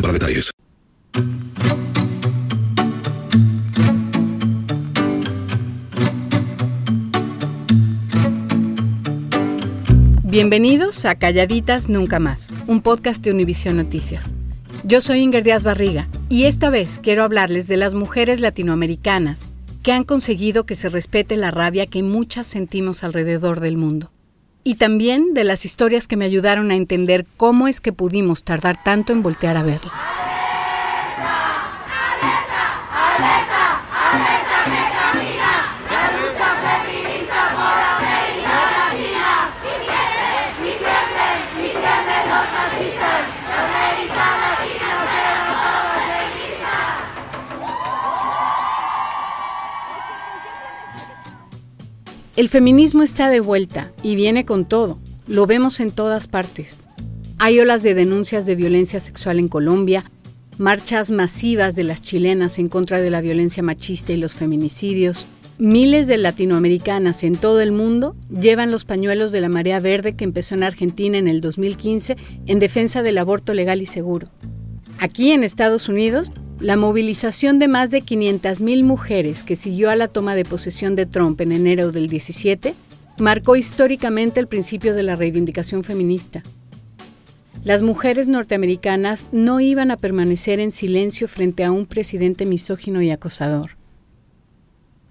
para detalles. Bienvenidos a Calladitas Nunca Más, un podcast de Univisión Noticias. Yo soy Inger Díaz Barriga y esta vez quiero hablarles de las mujeres latinoamericanas que han conseguido que se respete la rabia que muchas sentimos alrededor del mundo. Y también de las historias que me ayudaron a entender cómo es que pudimos tardar tanto en voltear a verla. El feminismo está de vuelta y viene con todo. Lo vemos en todas partes. Hay olas de denuncias de violencia sexual en Colombia, marchas masivas de las chilenas en contra de la violencia machista y los feminicidios. Miles de latinoamericanas en todo el mundo llevan los pañuelos de la marea verde que empezó en Argentina en el 2015 en defensa del aborto legal y seguro. Aquí en Estados Unidos, la movilización de más de 500.000 mujeres que siguió a la toma de posesión de Trump en enero del 17 marcó históricamente el principio de la reivindicación feminista. Las mujeres norteamericanas no iban a permanecer en silencio frente a un presidente misógino y acosador.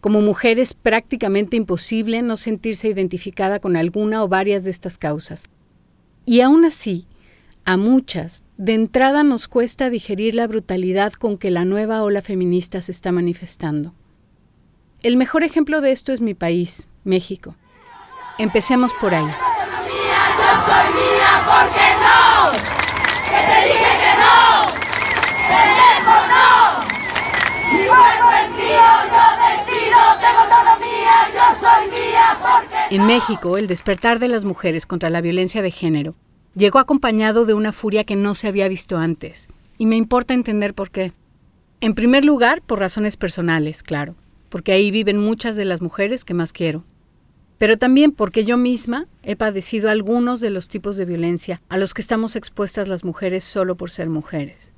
Como mujer es prácticamente imposible no sentirse identificada con alguna o varias de estas causas. Y aún así, a muchas, de entrada nos cuesta digerir la brutalidad con que la nueva ola feminista se está manifestando. El mejor ejemplo de esto es mi país, México. Empecemos por ahí. En México, el despertar de las mujeres contra la violencia de género llegó acompañado de una furia que no se había visto antes, y me importa entender por qué. En primer lugar, por razones personales, claro, porque ahí viven muchas de las mujeres que más quiero. Pero también porque yo misma he padecido algunos de los tipos de violencia a los que estamos expuestas las mujeres solo por ser mujeres.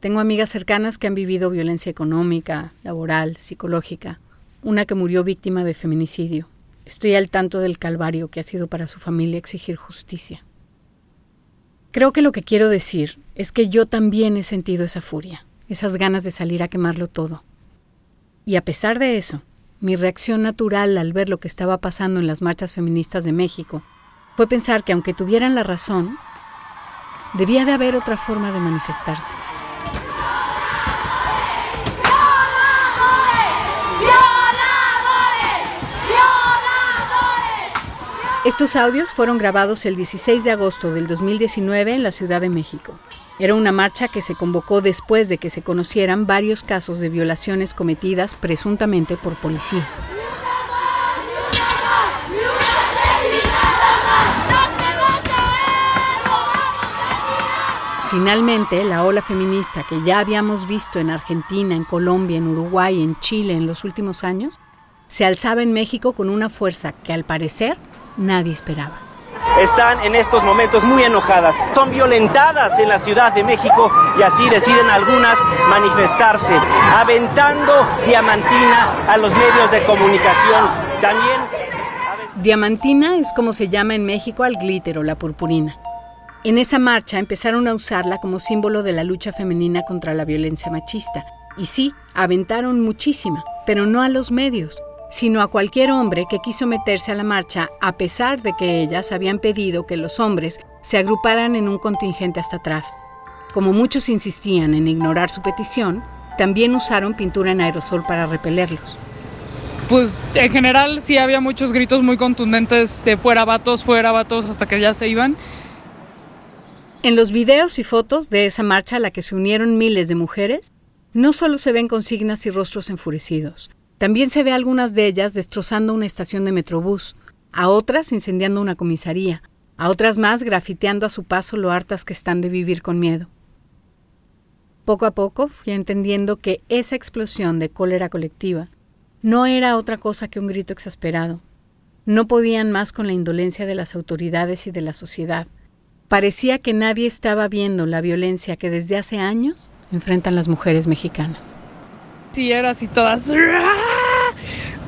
Tengo amigas cercanas que han vivido violencia económica, laboral, psicológica, una que murió víctima de feminicidio. Estoy al tanto del calvario que ha sido para su familia exigir justicia. Creo que lo que quiero decir es que yo también he sentido esa furia, esas ganas de salir a quemarlo todo. Y a pesar de eso, mi reacción natural al ver lo que estaba pasando en las marchas feministas de México fue pensar que aunque tuvieran la razón, debía de haber otra forma de manifestarse. Estos audios fueron grabados el 16 de agosto del 2019 en la Ciudad de México. Era una marcha que se convocó después de que se conocieran varios casos de violaciones cometidas presuntamente por policías. Finalmente, la ola feminista que ya habíamos visto en Argentina, en Colombia, en Uruguay, en Chile en los últimos años, se alzaba en México con una fuerza que al parecer nadie esperaba. Están en estos momentos muy enojadas, son violentadas en la Ciudad de México y así deciden algunas manifestarse, aventando diamantina a los medios de comunicación. También... Diamantina es como se llama en México al glitter o la purpurina. En esa marcha empezaron a usarla como símbolo de la lucha femenina contra la violencia machista. Y sí, aventaron muchísima, pero no a los medios, sino a cualquier hombre que quiso meterse a la marcha a pesar de que ellas habían pedido que los hombres se agruparan en un contingente hasta atrás. Como muchos insistían en ignorar su petición, también usaron pintura en aerosol para repelerlos. Pues en general sí había muchos gritos muy contundentes de fuera vatos, fuera vatos, hasta que ya se iban. En los videos y fotos de esa marcha a la que se unieron miles de mujeres, no solo se ven consignas y rostros enfurecidos, también se ve a algunas de ellas destrozando una estación de metrobús, a otras incendiando una comisaría, a otras más grafiteando a su paso lo hartas que están de vivir con miedo. Poco a poco fui entendiendo que esa explosión de cólera colectiva no era otra cosa que un grito exasperado. No podían más con la indolencia de las autoridades y de la sociedad. Parecía que nadie estaba viendo la violencia que desde hace años enfrentan las mujeres mexicanas. Sí, era así todas.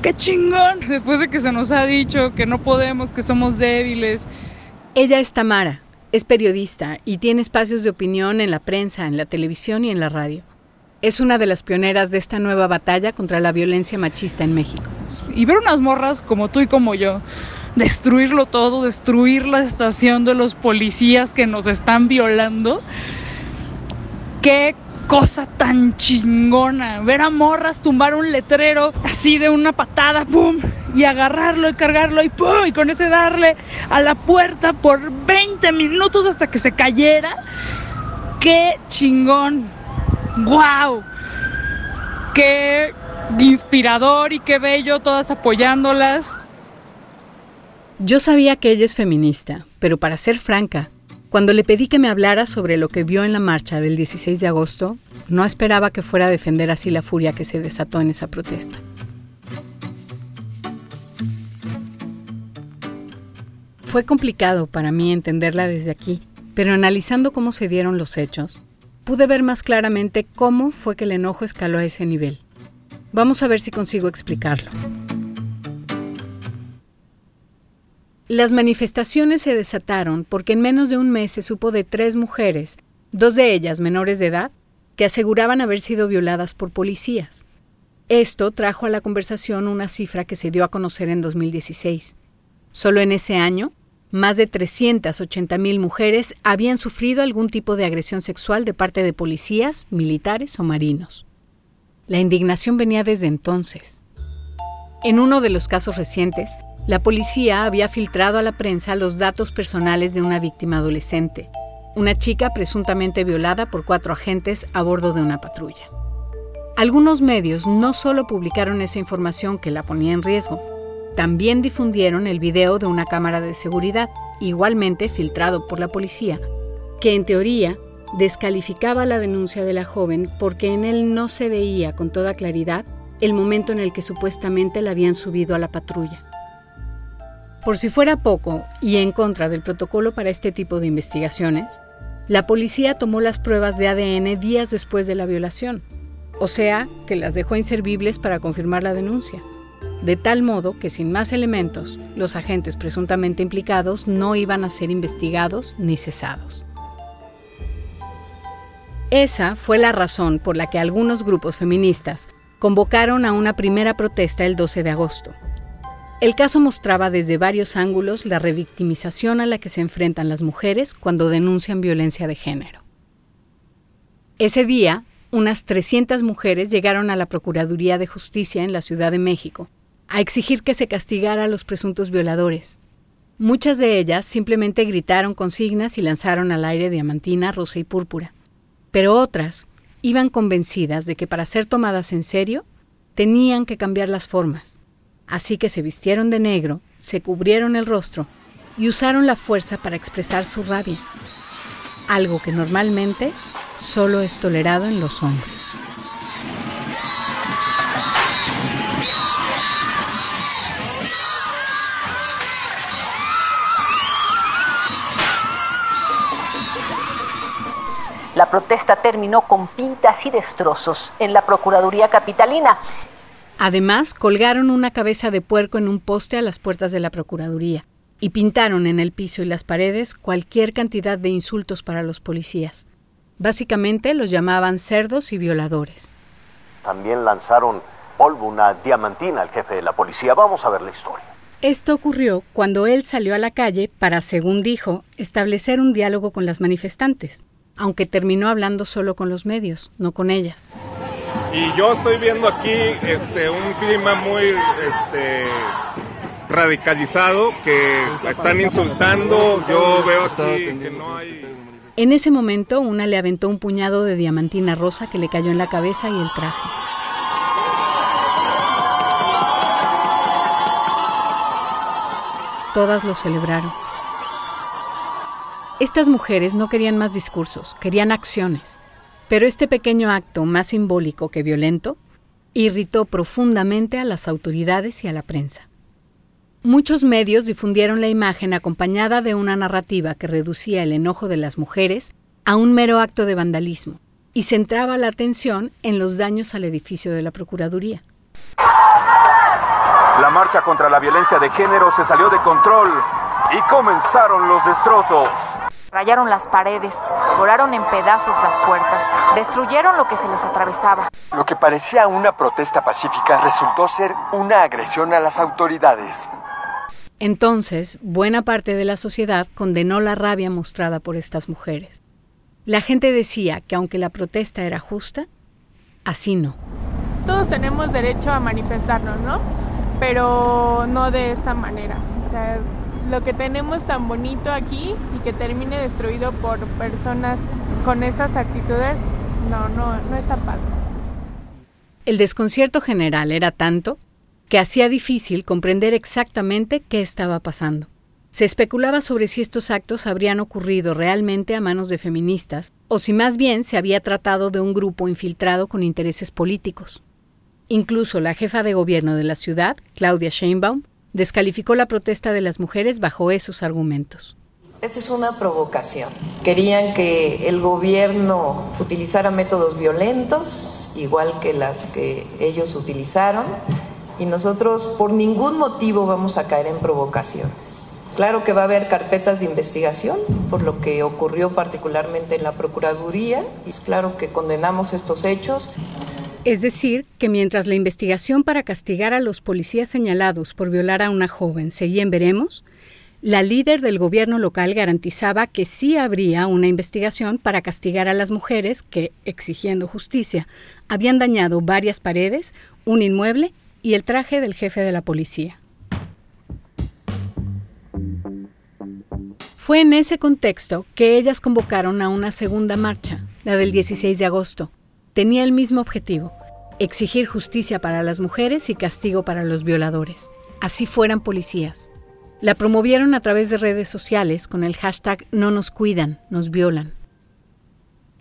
¡Qué chingón! Después de que se nos ha dicho que no podemos, que somos débiles. Ella es Tamara, es periodista y tiene espacios de opinión en la prensa, en la televisión y en la radio. Es una de las pioneras de esta nueva batalla contra la violencia machista en México. Y ver unas morras como tú y como yo, destruirlo todo, destruir la estación de los policías que nos están violando. Qué cosa tan chingona. Ver a morras tumbar un letrero así de una patada, ¡pum! Y agarrarlo y cargarlo y ¡pum! Y con ese darle a la puerta por 20 minutos hasta que se cayera. ¡Qué chingón! ¡Wow! ¡Qué inspirador y qué bello! Todas apoyándolas. Yo sabía que ella es feminista, pero para ser franca, cuando le pedí que me hablara sobre lo que vio en la marcha del 16 de agosto, no esperaba que fuera a defender así la furia que se desató en esa protesta. Fue complicado para mí entenderla desde aquí, pero analizando cómo se dieron los hechos, pude ver más claramente cómo fue que el enojo escaló a ese nivel. Vamos a ver si consigo explicarlo. Las manifestaciones se desataron porque en menos de un mes se supo de tres mujeres, dos de ellas menores de edad, que aseguraban haber sido violadas por policías. Esto trajo a la conversación una cifra que se dio a conocer en 2016. Solo en ese año, más de 380.000 mujeres habían sufrido algún tipo de agresión sexual de parte de policías, militares o marinos. La indignación venía desde entonces. En uno de los casos recientes, la policía había filtrado a la prensa los datos personales de una víctima adolescente, una chica presuntamente violada por cuatro agentes a bordo de una patrulla. Algunos medios no solo publicaron esa información que la ponía en riesgo, también difundieron el video de una cámara de seguridad, igualmente filtrado por la policía, que en teoría descalificaba la denuncia de la joven porque en él no se veía con toda claridad el momento en el que supuestamente la habían subido a la patrulla. Por si fuera poco, y en contra del protocolo para este tipo de investigaciones, la policía tomó las pruebas de ADN días después de la violación, o sea, que las dejó inservibles para confirmar la denuncia, de tal modo que sin más elementos, los agentes presuntamente implicados no iban a ser investigados ni cesados. Esa fue la razón por la que algunos grupos feministas convocaron a una primera protesta el 12 de agosto, el caso mostraba desde varios ángulos la revictimización a la que se enfrentan las mujeres cuando denuncian violencia de género. Ese día, unas 300 mujeres llegaron a la Procuraduría de Justicia en la Ciudad de México a exigir que se castigara a los presuntos violadores. Muchas de ellas simplemente gritaron consignas y lanzaron al aire diamantina, rosa y púrpura. Pero otras iban convencidas de que para ser tomadas en serio tenían que cambiar las formas. Así que se vistieron de negro, se cubrieron el rostro y usaron la fuerza para expresar su rabia, algo que normalmente solo es tolerado en los hombres. La protesta terminó con pintas y destrozos en la Procuraduría Capitalina. Además, colgaron una cabeza de puerco en un poste a las puertas de la Procuraduría y pintaron en el piso y las paredes cualquier cantidad de insultos para los policías. Básicamente los llamaban cerdos y violadores. También lanzaron polvo, una diamantina al jefe de la policía. Vamos a ver la historia. Esto ocurrió cuando él salió a la calle para, según dijo, establecer un diálogo con las manifestantes aunque terminó hablando solo con los medios, no con ellas. Y yo estoy viendo aquí este, un clima muy este, radicalizado, que están insultando, yo veo aquí que no hay... En ese momento, una le aventó un puñado de diamantina rosa que le cayó en la cabeza y el traje. Todas lo celebraron. Estas mujeres no querían más discursos, querían acciones. Pero este pequeño acto, más simbólico que violento, irritó profundamente a las autoridades y a la prensa. Muchos medios difundieron la imagen acompañada de una narrativa que reducía el enojo de las mujeres a un mero acto de vandalismo y centraba la atención en los daños al edificio de la Procuraduría. La marcha contra la violencia de género se salió de control y comenzaron los destrozos. Rayaron las paredes, volaron en pedazos las puertas, destruyeron lo que se les atravesaba. Lo que parecía una protesta pacífica resultó ser una agresión a las autoridades. Entonces, buena parte de la sociedad condenó la rabia mostrada por estas mujeres. La gente decía que aunque la protesta era justa, así no. Todos tenemos derecho a manifestarnos, ¿no? Pero no de esta manera. O sea, lo que tenemos tan bonito aquí y que termine destruido por personas con estas actitudes, no, no, no está padre. El desconcierto general era tanto que hacía difícil comprender exactamente qué estaba pasando. Se especulaba sobre si estos actos habrían ocurrido realmente a manos de feministas o si más bien se había tratado de un grupo infiltrado con intereses políticos. Incluso la jefa de gobierno de la ciudad, Claudia Sheinbaum, descalificó la protesta de las mujeres bajo esos argumentos. Esta es una provocación. Querían que el gobierno utilizara métodos violentos, igual que las que ellos utilizaron, y nosotros por ningún motivo vamos a caer en provocaciones. Claro que va a haber carpetas de investigación por lo que ocurrió particularmente en la Procuraduría, y es claro que condenamos estos hechos. Es decir, que mientras la investigación para castigar a los policías señalados por violar a una joven seguía en veremos, la líder del gobierno local garantizaba que sí habría una investigación para castigar a las mujeres que, exigiendo justicia, habían dañado varias paredes, un inmueble y el traje del jefe de la policía. Fue en ese contexto que ellas convocaron a una segunda marcha, la del 16 de agosto, tenía el mismo objetivo, exigir justicia para las mujeres y castigo para los violadores, así fueran policías. La promovieron a través de redes sociales con el hashtag No nos cuidan, nos violan.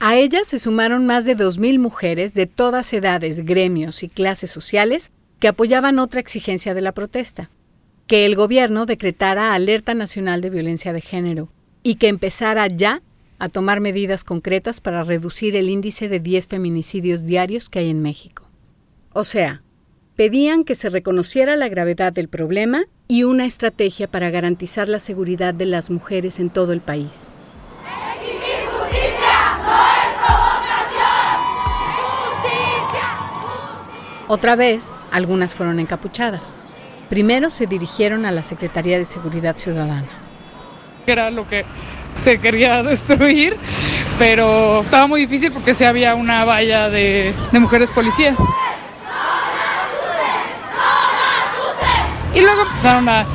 A ella se sumaron más de 2.000 mujeres de todas edades, gremios y clases sociales que apoyaban otra exigencia de la protesta, que el gobierno decretara alerta nacional de violencia de género y que empezara ya a tomar medidas concretas para reducir el índice de 10 feminicidios diarios que hay en México. O sea, pedían que se reconociera la gravedad del problema y una estrategia para garantizar la seguridad de las mujeres en todo el país. Otra vez, algunas fueron encapuchadas. Primero se dirigieron a la Secretaría de Seguridad Ciudadana. Era lo que se quería destruir, pero estaba muy difícil porque sí había una valla de, mujeres policía. Y luego empezaron a,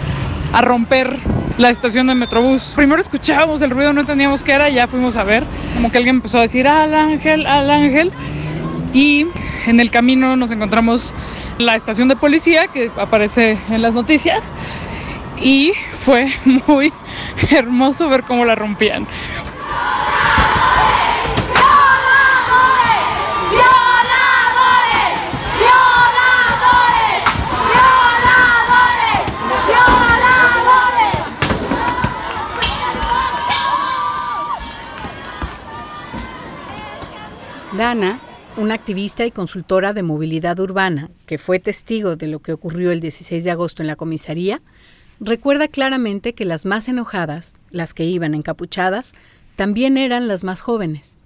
romper la estación de Metrobús. Primero escuchábamos el ruido, no entendíamos qué era, ya fuimos a ver, como que alguien empezó a decir al ángel, al ángel, y en el camino nos encontramos la estación de policía que aparece en las noticias y fue muy hermoso ver cómo la rompían. Dana, una activista y consultora de movilidad urbana que fue testigo de lo que ocurrió el 16 de agosto en la comisaría, recuerda claramente que las más enojadas, las que iban encapuchadas, también eran las más jóvenes.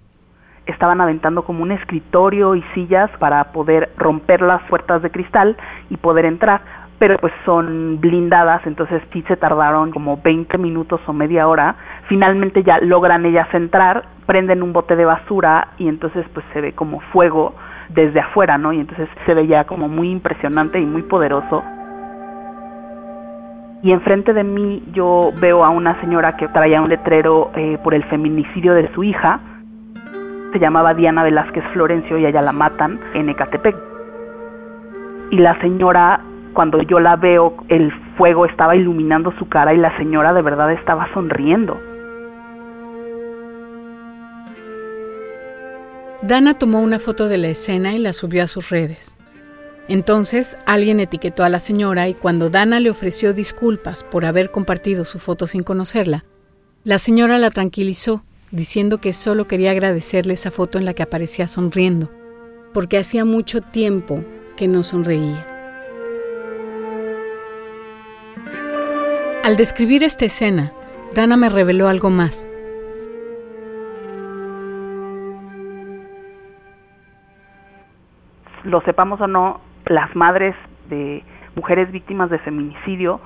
Estaban aventando como un escritorio y sillas para poder romper las puertas de cristal y poder entrar, pero pues son blindadas, entonces sí se tardaron como 20 minutos o media hora. Finalmente ya logran ellas entrar, prenden un bote de basura y entonces pues se ve como fuego desde afuera, ¿no? Y entonces se ve ya como muy impresionante y muy poderoso. Y enfrente de mí yo veo a una señora que traía un letrero eh, por el feminicidio de su hija. Se llamaba Diana Velázquez Florencio y allá la matan en Ecatepec. Y la señora cuando yo la veo, el fuego estaba iluminando su cara y la señora de verdad estaba sonriendo. Dana tomó una foto de la escena y la subió a sus redes. Entonces alguien etiquetó a la señora y cuando Dana le ofreció disculpas por haber compartido su foto sin conocerla, la señora la tranquilizó diciendo que solo quería agradecerle esa foto en la que aparecía sonriendo, porque hacía mucho tiempo que no sonreía. Al describir esta escena, Dana me reveló algo más. Lo sepamos o no, las madres de mujeres víctimas de feminicidio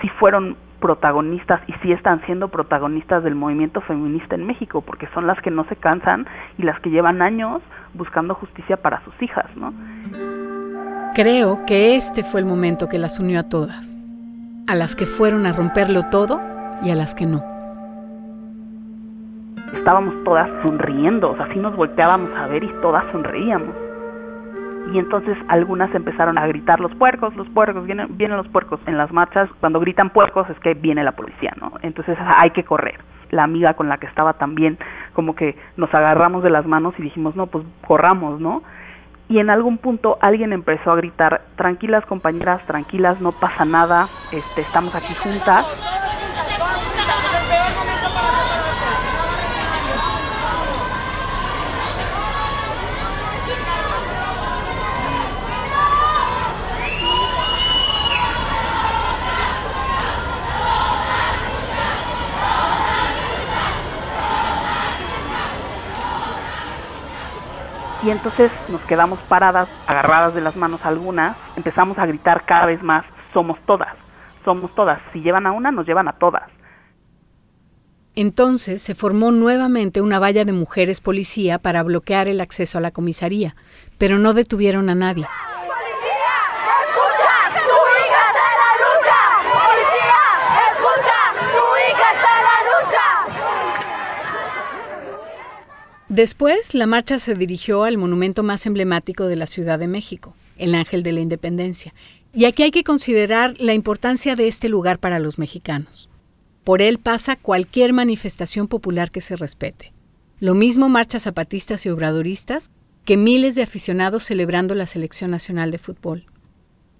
sí fueron protagonistas y sí están siendo protagonistas del movimiento feminista en México, porque son las que no se cansan y las que llevan años buscando justicia para sus hijas, ¿no? Creo que este fue el momento que las unió a todas a las que fueron a romperlo todo y a las que no. Estábamos todas sonriendo, o sea, así nos volteábamos a ver y todas sonreíamos. Y entonces algunas empezaron a gritar los puercos, los puercos, vienen, vienen los puercos. En las marchas, cuando gritan puercos es que viene la policía, ¿no? Entonces hay que correr. La amiga con la que estaba también, como que nos agarramos de las manos y dijimos, no, pues corramos, ¿no? y en algún punto alguien empezó a gritar, tranquilas compañeras, tranquilas, no pasa nada, este, estamos aquí juntas. Y entonces nos quedamos paradas, agarradas de las manos algunas, empezamos a gritar cada vez más, somos todas, somos todas, si llevan a una, nos llevan a todas. Entonces se formó nuevamente una valla de mujeres policía para bloquear el acceso a la comisaría, pero no detuvieron a nadie. Después, la marcha se dirigió al monumento más emblemático de la Ciudad de México, el Ángel de la Independencia. Y aquí hay que considerar la importancia de este lugar para los mexicanos. Por él pasa cualquier manifestación popular que se respete. Lo mismo marchas zapatistas y obradoristas que miles de aficionados celebrando la selección nacional de fútbol.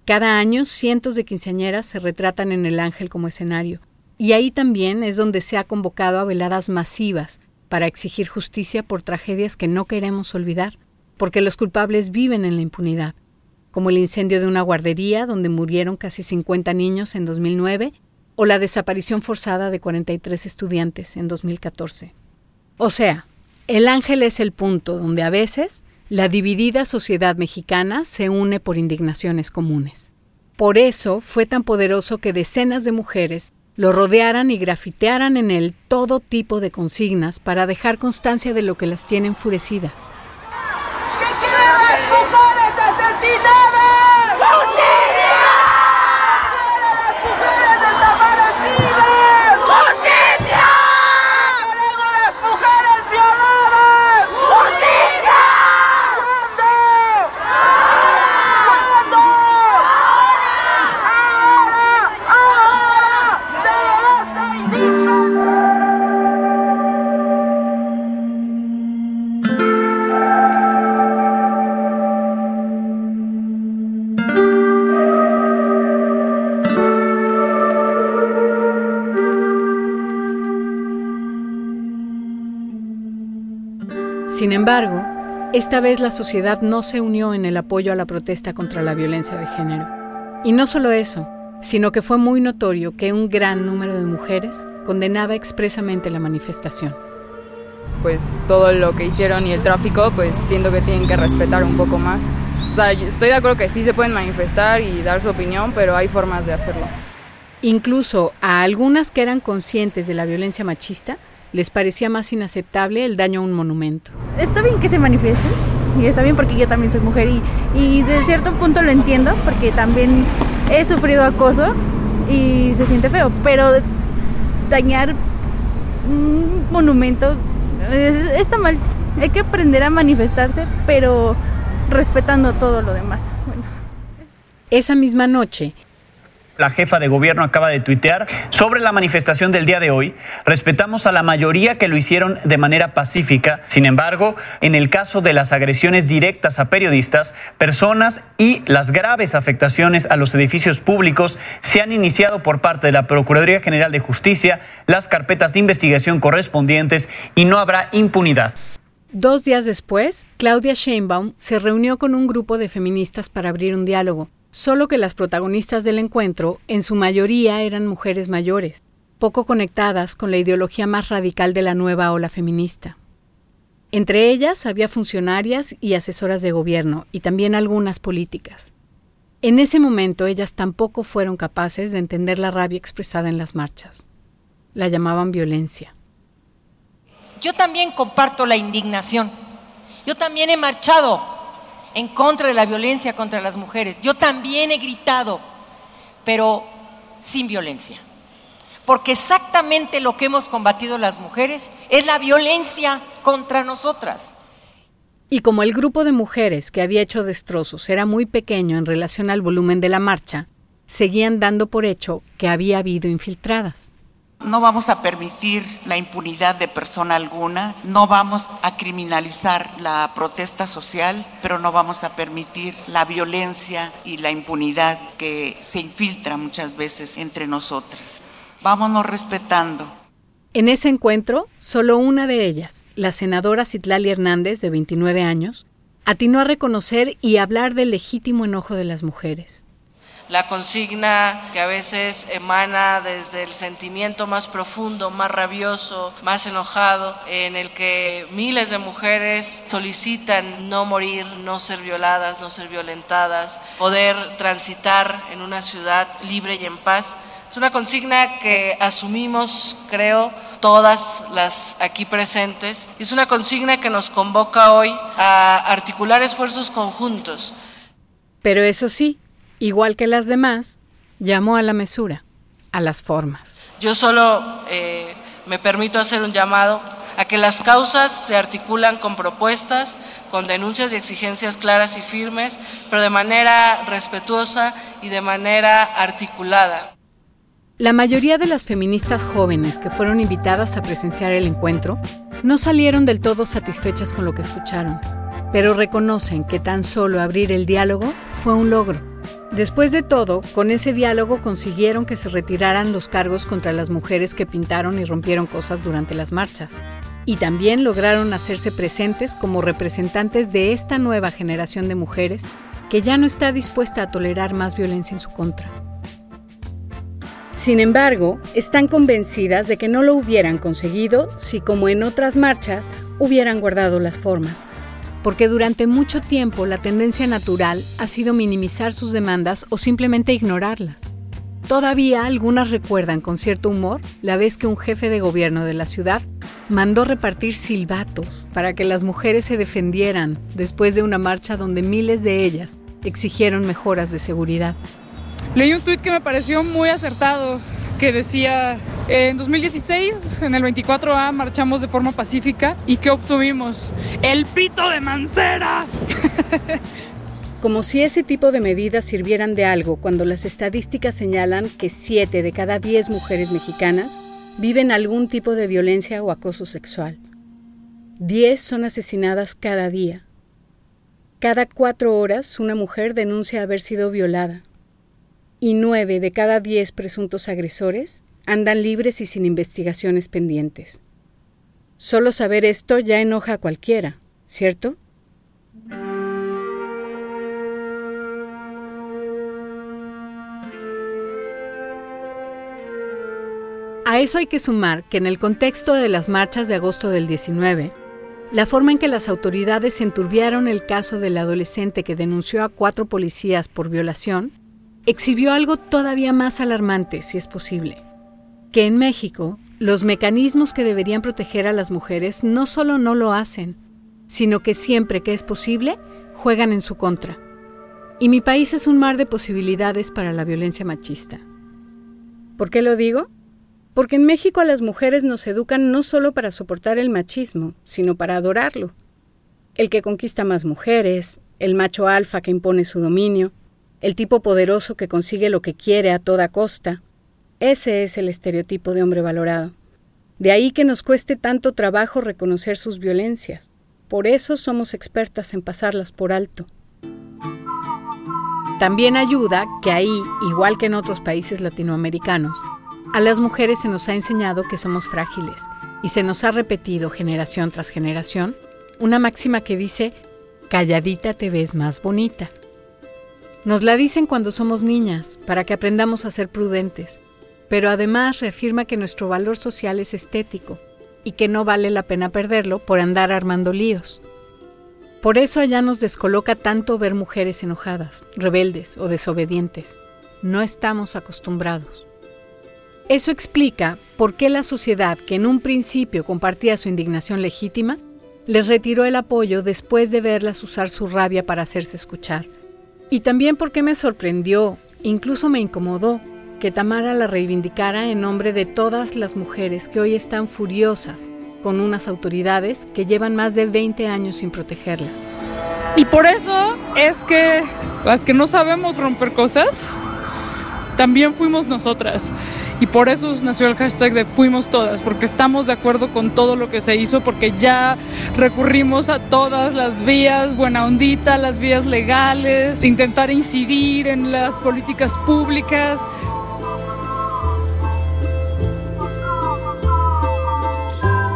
Cada año cientos de quinceañeras se retratan en el Ángel como escenario, y ahí también es donde se ha convocado a veladas masivas para exigir justicia por tragedias que no queremos olvidar, porque los culpables viven en la impunidad, como el incendio de una guardería donde murieron casi 50 niños en 2009 o la desaparición forzada de 43 estudiantes en 2014. O sea, el ángel es el punto donde a veces la dividida sociedad mexicana se une por indignaciones comunes. Por eso fue tan poderoso que decenas de mujeres lo rodearan y grafitearan en él todo tipo de consignas para dejar constancia de lo que las tiene enfurecidas. Embargo, esta vez la sociedad no se unió en el apoyo a la protesta contra la violencia de género. Y no solo eso, sino que fue muy notorio que un gran número de mujeres condenaba expresamente la manifestación. Pues todo lo que hicieron y el tráfico, pues siento que tienen que respetar un poco más. O sea, estoy de acuerdo que sí se pueden manifestar y dar su opinión, pero hay formas de hacerlo. Incluso a algunas que eran conscientes de la violencia machista, les parecía más inaceptable el daño a un monumento. Está bien que se manifiesten, y está bien porque yo también soy mujer y, y de cierto punto lo entiendo, porque también he sufrido acoso y se siente feo, pero dañar un monumento está mal. Hay que aprender a manifestarse, pero respetando todo lo demás. Bueno. Esa misma noche, la jefa de gobierno acaba de tuitear sobre la manifestación del día de hoy. Respetamos a la mayoría que lo hicieron de manera pacífica. Sin embargo, en el caso de las agresiones directas a periodistas, personas y las graves afectaciones a los edificios públicos se han iniciado por parte de la Procuraduría General de Justicia las carpetas de investigación correspondientes y no habrá impunidad. Dos días después, Claudia Sheinbaum se reunió con un grupo de feministas para abrir un diálogo. Solo que las protagonistas del encuentro en su mayoría eran mujeres mayores, poco conectadas con la ideología más radical de la nueva ola feminista. Entre ellas había funcionarias y asesoras de gobierno y también algunas políticas. En ese momento ellas tampoco fueron capaces de entender la rabia expresada en las marchas. La llamaban violencia. Yo también comparto la indignación. Yo también he marchado en contra de la violencia contra las mujeres. Yo también he gritado, pero sin violencia. Porque exactamente lo que hemos combatido las mujeres es la violencia contra nosotras. Y como el grupo de mujeres que había hecho destrozos era muy pequeño en relación al volumen de la marcha, seguían dando por hecho que había habido infiltradas. No vamos a permitir la impunidad de persona alguna, no vamos a criminalizar la protesta social, pero no vamos a permitir la violencia y la impunidad que se infiltra muchas veces entre nosotras. Vámonos respetando. En ese encuentro, solo una de ellas, la senadora Citlali Hernández, de 29 años, atinó a reconocer y hablar del legítimo enojo de las mujeres la consigna que a veces emana desde el sentimiento más profundo, más rabioso, más enojado, en el que miles de mujeres solicitan no morir, no ser violadas, no ser violentadas, poder transitar en una ciudad libre y en paz. Es una consigna que asumimos, creo, todas las aquí presentes. Es una consigna que nos convoca hoy a articular esfuerzos conjuntos. Pero eso sí, igual que las demás, llamó a la mesura, a las formas. Yo solo eh, me permito hacer un llamado a que las causas se articulan con propuestas, con denuncias y exigencias claras y firmes, pero de manera respetuosa y de manera articulada. La mayoría de las feministas jóvenes que fueron invitadas a presenciar el encuentro no salieron del todo satisfechas con lo que escucharon, pero reconocen que tan solo abrir el diálogo fue un logro Después de todo, con ese diálogo consiguieron que se retiraran los cargos contra las mujeres que pintaron y rompieron cosas durante las marchas. Y también lograron hacerse presentes como representantes de esta nueva generación de mujeres que ya no está dispuesta a tolerar más violencia en su contra. Sin embargo, están convencidas de que no lo hubieran conseguido si, como en otras marchas, hubieran guardado las formas, porque durante mucho tiempo la tendencia natural ha sido minimizar sus demandas o simplemente ignorarlas. Todavía algunas recuerdan con cierto humor la vez que un jefe de gobierno de la ciudad mandó repartir silbatos para que las mujeres se defendieran después de una marcha donde miles de ellas exigieron mejoras de seguridad. Leí un tuit que me pareció muy acertado que decía, en 2016, en el 24A, marchamos de forma pacífica y ¿qué obtuvimos? El pito de Mancera. Como si ese tipo de medidas sirvieran de algo cuando las estadísticas señalan que 7 de cada 10 mujeres mexicanas viven algún tipo de violencia o acoso sexual. 10 son asesinadas cada día. Cada cuatro horas una mujer denuncia haber sido violada y nueve de cada diez presuntos agresores andan libres y sin investigaciones pendientes. Solo saber esto ya enoja a cualquiera, ¿cierto? A eso hay que sumar que en el contexto de las marchas de agosto del 19, la forma en que las autoridades enturbiaron el caso del adolescente que denunció a cuatro policías por violación, exhibió algo todavía más alarmante, si es posible, que en México los mecanismos que deberían proteger a las mujeres no solo no lo hacen, sino que siempre que es posible juegan en su contra. Y mi país es un mar de posibilidades para la violencia machista. ¿Por qué lo digo? Porque en México a las mujeres nos educan no solo para soportar el machismo, sino para adorarlo. El que conquista más mujeres, el macho alfa que impone su dominio, el tipo poderoso que consigue lo que quiere a toda costa. Ese es el estereotipo de hombre valorado. De ahí que nos cueste tanto trabajo reconocer sus violencias. Por eso somos expertas en pasarlas por alto. También ayuda que ahí, igual que en otros países latinoamericanos, a las mujeres se nos ha enseñado que somos frágiles y se nos ha repetido generación tras generación una máxima que dice, calladita te ves más bonita. Nos la dicen cuando somos niñas, para que aprendamos a ser prudentes, pero además reafirma que nuestro valor social es estético y que no vale la pena perderlo por andar armando líos. Por eso allá nos descoloca tanto ver mujeres enojadas, rebeldes o desobedientes. No estamos acostumbrados. Eso explica por qué la sociedad, que en un principio compartía su indignación legítima, les retiró el apoyo después de verlas usar su rabia para hacerse escuchar. Y también porque me sorprendió, incluso me incomodó, que Tamara la reivindicara en nombre de todas las mujeres que hoy están furiosas con unas autoridades que llevan más de 20 años sin protegerlas. Y por eso es que las que no sabemos romper cosas, también fuimos nosotras. Y por eso nació el hashtag de Fuimos Todas, porque estamos de acuerdo con todo lo que se hizo, porque ya recurrimos a todas las vías, buena ondita, las vías legales, intentar incidir en las políticas públicas.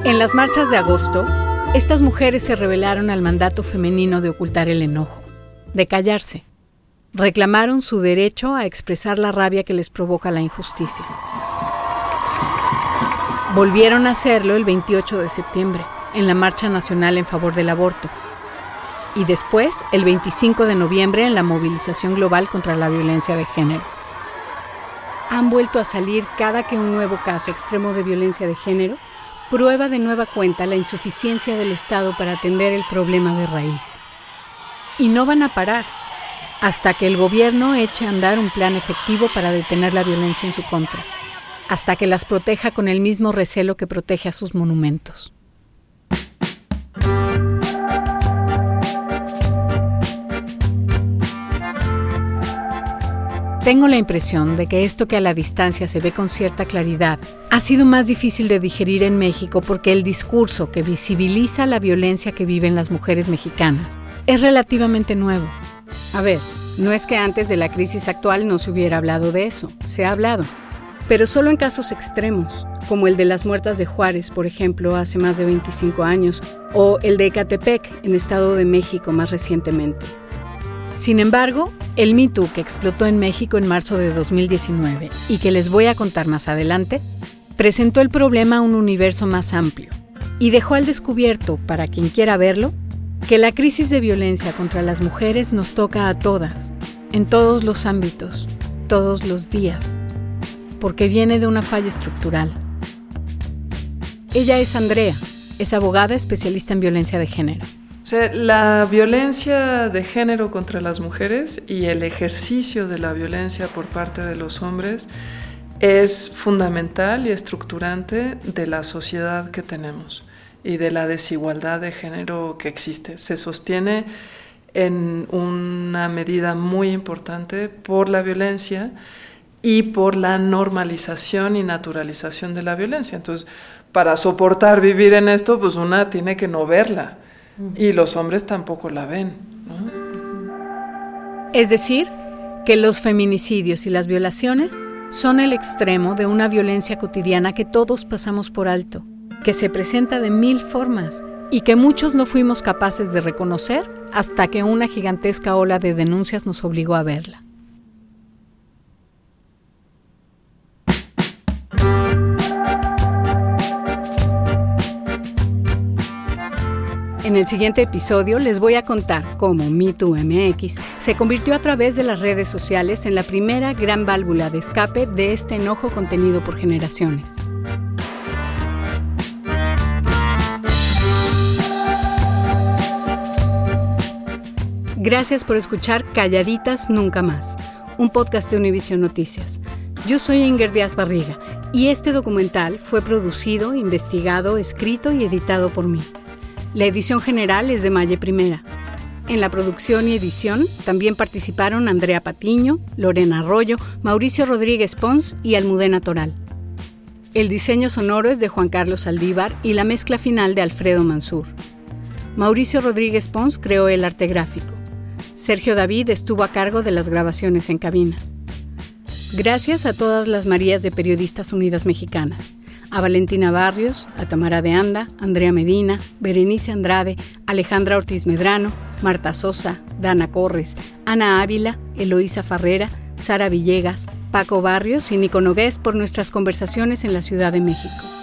En las marchas de agosto, estas mujeres se rebelaron al mandato femenino de ocultar el enojo, de callarse reclamaron su derecho a expresar la rabia que les provoca la injusticia. Volvieron a hacerlo el 28 de septiembre, en la Marcha Nacional en favor del aborto, y después el 25 de noviembre en la movilización global contra la violencia de género. Han vuelto a salir cada que un nuevo caso extremo de violencia de género prueba de nueva cuenta la insuficiencia del Estado para atender el problema de raíz. Y no van a parar hasta que el gobierno eche a andar un plan efectivo para detener la violencia en su contra, hasta que las proteja con el mismo recelo que protege a sus monumentos. Tengo la impresión de que esto que a la distancia se ve con cierta claridad ha sido más difícil de digerir en México porque el discurso que visibiliza la violencia que viven las mujeres mexicanas es relativamente nuevo a ver, no es que antes de la crisis actual no se hubiera hablado de eso, se ha hablado, pero solo en casos extremos, como el de las muertas de Juárez, por ejemplo, hace más de 25 años, o el de Ecatepec, en Estado de México, más recientemente. Sin embargo, el Me que explotó en México en marzo de 2019 y que les voy a contar más adelante, presentó el problema a un universo más amplio y dejó al descubierto, para quien quiera verlo, que la crisis de violencia contra las mujeres nos toca a todas, en todos los ámbitos, todos los días, porque viene de una falla estructural. Ella es Andrea, es abogada especialista en violencia de género. la violencia de género contra las mujeres y el ejercicio de la violencia por parte de los hombres es fundamental y estructurante de la sociedad que tenemos y de la desigualdad de género que existe. Se sostiene en una medida muy importante por la violencia y por la normalización y naturalización de la violencia. Entonces, para soportar vivir en esto, pues una tiene que no verla y los hombres tampoco la ven. Es decir, que los feminicidios y las violaciones son el extremo de una violencia cotidiana que todos pasamos por alto que se presenta de mil formas y que muchos no fuimos capaces de reconocer hasta que una gigantesca ola de denuncias nos obligó a verla. En el siguiente episodio les voy a contar cómo MeTooMX se convirtió a través de las redes sociales en la primera gran válvula de escape de este enojo contenido por generaciones. Gracias por escuchar Calladitas Nunca Más, un podcast de Univision Noticias. Yo soy Inger Díaz Barriga y este documental fue producido, investigado, escrito y editado por mí. La edición general es de Malle Primera. En la producción y edición también participaron Andrea Patiño, Lorena Arroyo, Mauricio Rodríguez Pons y Almudena Toral. El diseño sonoro es de Juan Carlos Aldívar y la mezcla final de Alfredo Mansur. Mauricio Rodríguez Pons creó el arte gráfico. Sergio David estuvo a cargo de las grabaciones en cabina. Gracias a todas las Marías de Periodistas Unidas Mexicanas, a Valentina Barrios, a Tamara de Anda, Andrea Medina, Berenice Andrade, Alejandra Ortiz Medrano, Marta Sosa, Dana Corres, Ana Ávila, Eloísa Farrera, Sara Villegas, Paco Barrios y Nico Nogués por nuestras conversaciones en la Ciudad de México.